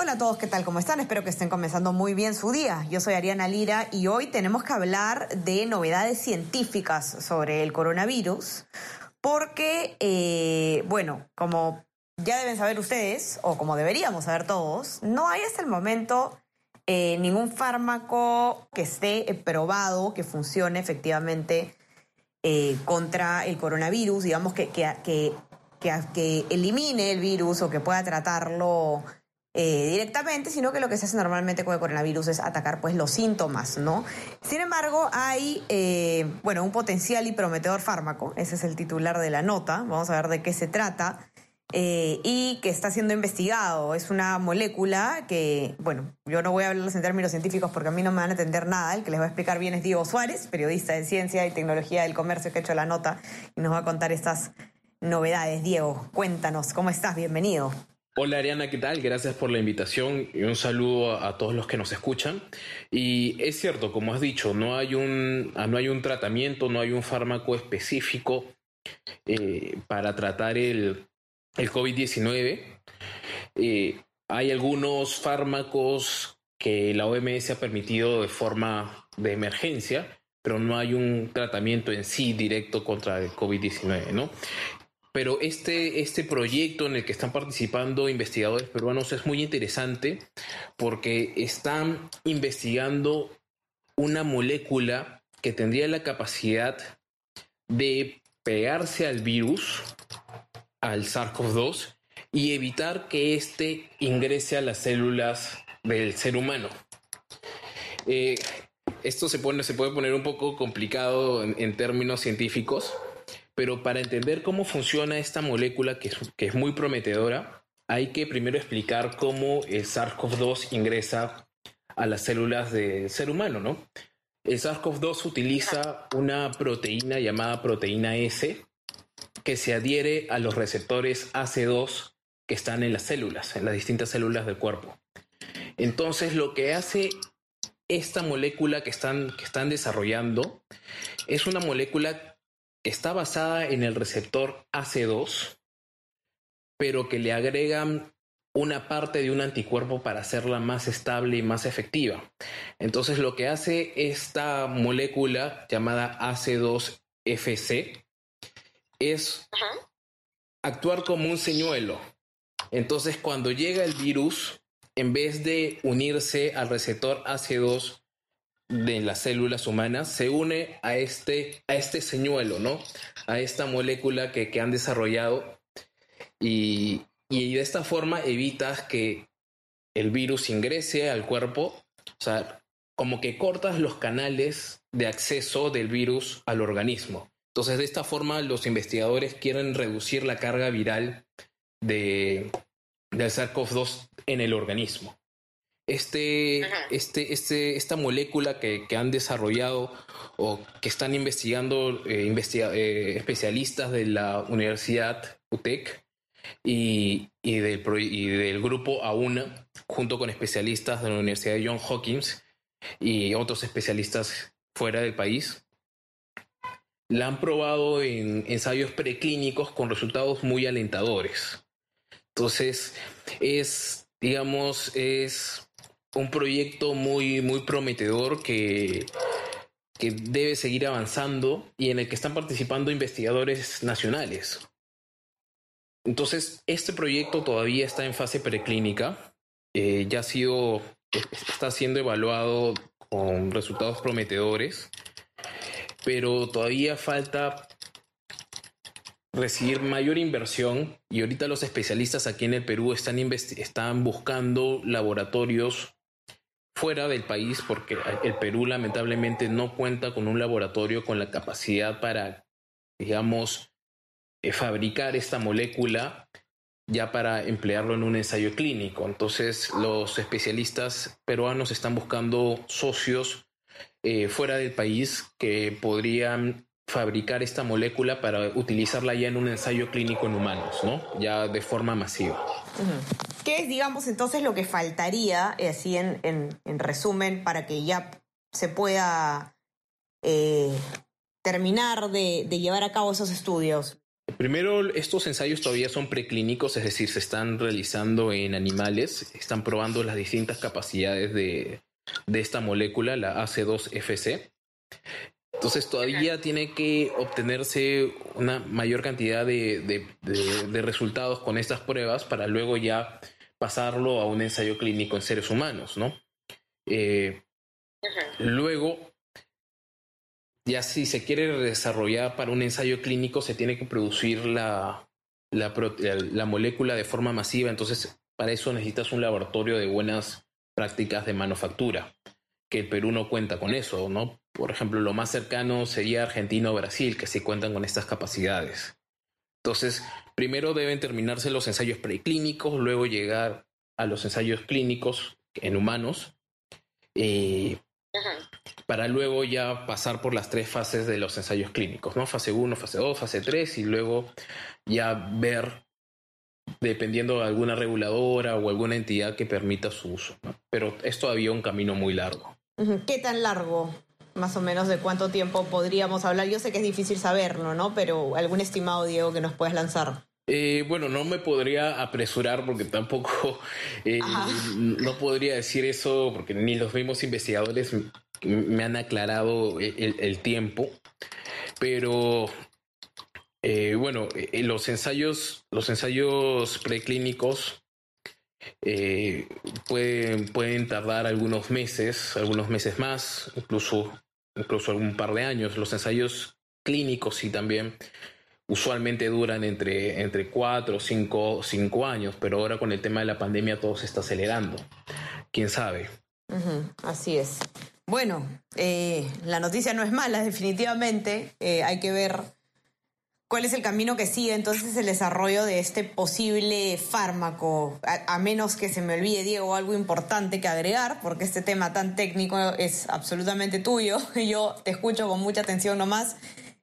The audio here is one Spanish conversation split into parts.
Hola a todos, ¿qué tal? ¿Cómo están? Espero que estén comenzando muy bien su día. Yo soy Ariana Lira y hoy tenemos que hablar de novedades científicas sobre el coronavirus, porque, eh, bueno, como ya deben saber ustedes, o como deberíamos saber todos, no hay hasta el momento eh, ningún fármaco que esté probado, que funcione efectivamente eh, contra el coronavirus, digamos que, que, que elimine el virus o que pueda tratarlo eh, directamente, sino que lo que se hace normalmente con el coronavirus es atacar pues los síntomas, ¿no? Sin embargo, hay, eh, bueno, un potencial y prometedor fármaco, ese es el titular de la nota, vamos a ver de qué se trata, eh, y que está siendo investigado. Es una molécula que, bueno, yo no voy a hablarles en términos científicos porque a mí no me van a entender nada, el que les va a explicar bien es Diego Suárez, periodista de ciencia y tecnología del comercio que ha hecho la nota y nos va a contar estas novedades. Diego, cuéntanos, ¿cómo estás? Bienvenido. Hola Ariana, ¿qué tal? Gracias por la invitación y un saludo a, todos los que nos escuchan. Y es cierto, como has dicho, no hay un, no hay un tratamiento, no hay un fármaco específico eh, para tratar el, el COVID-19. Eh, hay algunos fármacos que la OMS ha permitido de forma de emergencia, pero no hay un tratamiento en sí directo contra el COVID-19, ¿no? Pero este, este proyecto en el que están participando investigadores peruanos es muy interesante porque están investigando una molécula que tendría la capacidad de pegarse al virus, al SARS-CoV-2, y evitar que éste ingrese a las células del ser humano. Eh, esto se, pone, se puede poner un poco complicado en, en términos científicos, pero para entender cómo funciona esta molécula, que es, muy prometedora, hay que primero explicar cómo el SARS-CoV-2 ingresa a las células del ser humano, ¿no? El SARS-CoV-2 utiliza una proteína llamada proteína S que se adhiere a los receptores AC2 que están en las células, en las distintas células del cuerpo. Entonces, lo que hace esta molécula que están, que están desarrollando es una molécula está basada en el receptor AC2, pero que le agregan una parte de un anticuerpo para hacerla más estable y más efectiva. Entonces lo que hace esta molécula llamada AC2FC es actuar como un señuelo. Entonces cuando llega el virus, en vez de unirse al receptor AC2 de las células humanas se une a este, a este señuelo, ¿no? A esta molécula que, que han desarrollado y, y, de esta forma evitas que el virus ingrese al cuerpo, o sea, como que cortas los canales de acceso del virus al organismo. Entonces, de esta forma, los investigadores quieren reducir la carga viral de, del SARS-CoV-2 en el organismo este, este, este, esta molécula que, que, han desarrollado o que están investigando eh, investiga, eh, especialistas de la Universidad UTEC y, y, del, y del grupo AUNA, junto con especialistas de la Universidad de John Hopkins y otros especialistas fuera del país, la han probado en ensayos preclínicos con resultados muy alentadores. Entonces, es, digamos, es un proyecto muy, muy prometedor que, que debe seguir avanzando y en el que están participando investigadores nacionales. Entonces, este proyecto todavía está en fase preclínica, eh, ya ha sido, está siendo evaluado con resultados prometedores, pero todavía falta recibir mayor inversión y ahorita los especialistas aquí en el Perú están, están buscando laboratorios fuera del país porque el Perú lamentablemente no cuenta con un laboratorio con la capacidad para, digamos, eh, fabricar esta molécula ya para emplearlo en un ensayo clínico. Entonces los especialistas peruanos están buscando socios eh, fuera del país que podrían fabricar esta molécula para utilizarla ya en un ensayo clínico en humanos, ¿no? Ya de forma masiva. ¿Qué es, digamos, entonces lo que faltaría, eh, así en, en, resumen, para que ya se pueda eh, terminar de, de llevar a cabo esos estudios? Primero, estos ensayos todavía son preclínicos, es decir, se están realizando en animales, están probando las distintas capacidades de, de esta molécula, la AC2FC. Entonces todavía tiene que obtenerse una mayor cantidad de, resultados con estas pruebas para luego ya pasarlo a un ensayo clínico en seres humanos, ¿no? Eh, luego, ya si se quiere desarrollar para un ensayo clínico, se tiene que producir la, la molécula de forma masiva, entonces para eso necesitas un laboratorio de buenas prácticas de manufactura que el Perú no cuenta con eso, ¿no? Por ejemplo, lo más cercano sería Argentina o Brasil, que sí cuentan con estas capacidades. Entonces, primero deben terminarse los ensayos preclínicos, luego llegar a los ensayos clínicos en humanos, eh, para luego ya pasar por las tres fases de los ensayos clínicos, ¿no? Fase 1, fase 2, fase 3, y luego ya ver dependiendo de alguna reguladora o alguna entidad que permita su uso. Pero es todavía un camino muy largo. ¿Qué tan largo? Más o menos de cuánto tiempo podríamos hablar. Yo sé que es difícil saberlo, ¿no? Pero algún estimado, Diego, que nos puedas lanzar. Eh, bueno, no me podría apresurar porque tampoco eh, no podría decir eso porque ni los mismos investigadores me han aclarado el, tiempo. Pero eh, bueno, los ensayos, los ensayos preclínicos eh, pueden, pueden tardar algunos meses, algunos meses más, incluso, incluso algún par de años. Los ensayos clínicos sí también usualmente duran entre, entre cuatro o cinco, cinco años, pero ahora con el tema de la pandemia todo se está acelerando. ¿Quién sabe? así es. Bueno, eh, la noticia no es mala, definitivamente. Eh, hay que ver ¿Cuál es el camino que sigue entonces el desarrollo de este posible fármaco? A, menos que se me olvide, Diego, algo importante que agregar, porque este tema tan técnico es absolutamente tuyo. Yo te escucho con mucha atención nomás.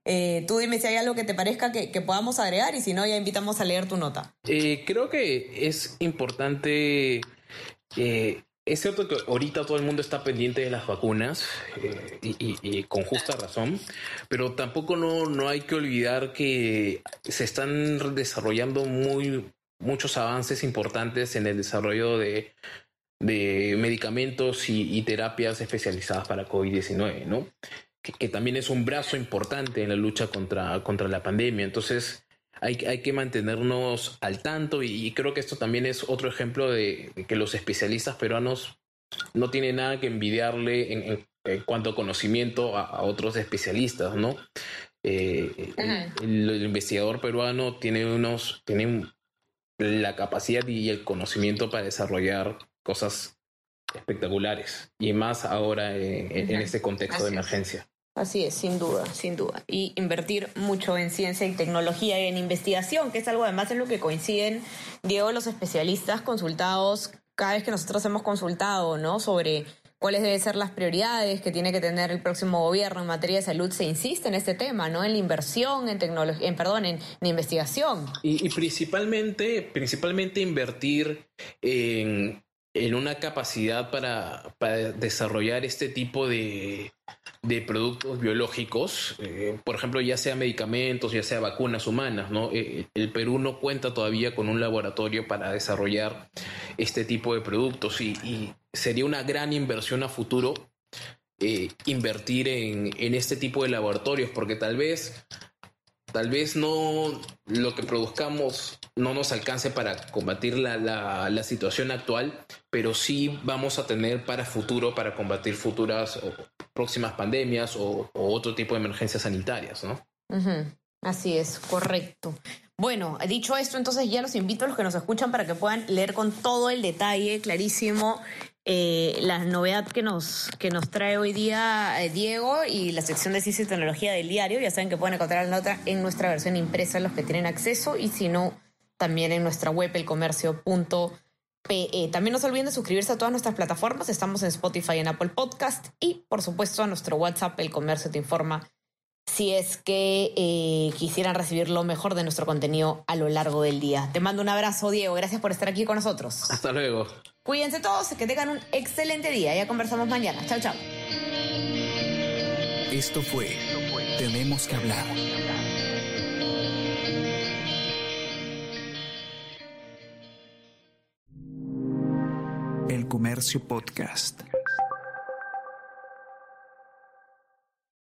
Eh, tú dime si hay algo que te parezca que, podamos agregar y si no, ya invitamos a leer tu nota. Eh, creo que es importante eh, es cierto que ahorita todo el mundo está pendiente de las vacunas eh, y, con justa razón, pero tampoco no, no hay que olvidar que se están desarrollando muy, muchos avances importantes en el desarrollo de, de medicamentos y, terapias especializadas para COVID-19, ¿no? Que, que, también es un brazo importante en la lucha contra, contra la pandemia. Entonces, hay, que mantenernos al tanto y, creo que esto también es otro ejemplo de, que los especialistas peruanos no tienen nada que envidiarle en, cuanto a conocimiento a, otros especialistas, ¿no? Eh, el, investigador peruano tiene unos, tiene la capacidad y el conocimiento para desarrollar cosas espectaculares y más ahora en, este contexto de emergencia. Así es, sin duda, sin duda. Y invertir mucho en ciencia y tecnología y en investigación, que es algo además en lo que coinciden, Diego, los especialistas consultados cada vez que nosotros hemos consultado, ¿no? Sobre cuáles deben ser las prioridades que tiene que tener el próximo gobierno en materia de salud, se insiste en este tema, ¿no? En la inversión, en tecnología, en, perdón, en, investigación. Y, y, principalmente, principalmente invertir en, en una capacidad para, para desarrollar este tipo de, de productos biológicos, eh, por ejemplo, ya sea medicamentos, ya sea vacunas humanas, ¿no? Eh, el Perú no cuenta todavía con un laboratorio para desarrollar este tipo de productos y, sería una gran inversión a futuro eh, invertir en, en, este tipo de laboratorios, porque tal vez Tal vez no lo que produzcamos no nos alcance para combatir la, la, situación actual, pero sí vamos a tener para futuro, para combatir futuras o próximas pandemias o, otro tipo de emergencias sanitarias, ¿no? Así es, correcto. Bueno, dicho esto, entonces ya los invito a los que nos escuchan para que puedan leer con todo el detalle clarísimo eh, la novedad que nos, que nos trae hoy día eh, Diego y la sección de ciencia y tecnología del diario. Ya saben que pueden encontrar la nota en nuestra versión impresa los que tienen acceso y si no, también en nuestra web elcomercio.pe. También no se olviden de suscribirse a todas nuestras plataformas. Estamos en Spotify, en Apple Podcast y por supuesto a nuestro WhatsApp, El Comercio Te Informa si es que eh, quisieran recibir lo mejor de nuestro contenido a lo largo del día. Te mando un abrazo, Diego. Gracias por estar aquí con nosotros. Hasta luego. Cuídense todos, que tengan un excelente día. Ya conversamos mañana. Chao, chao. Esto fue Tenemos que hablar. El Comercio Podcast.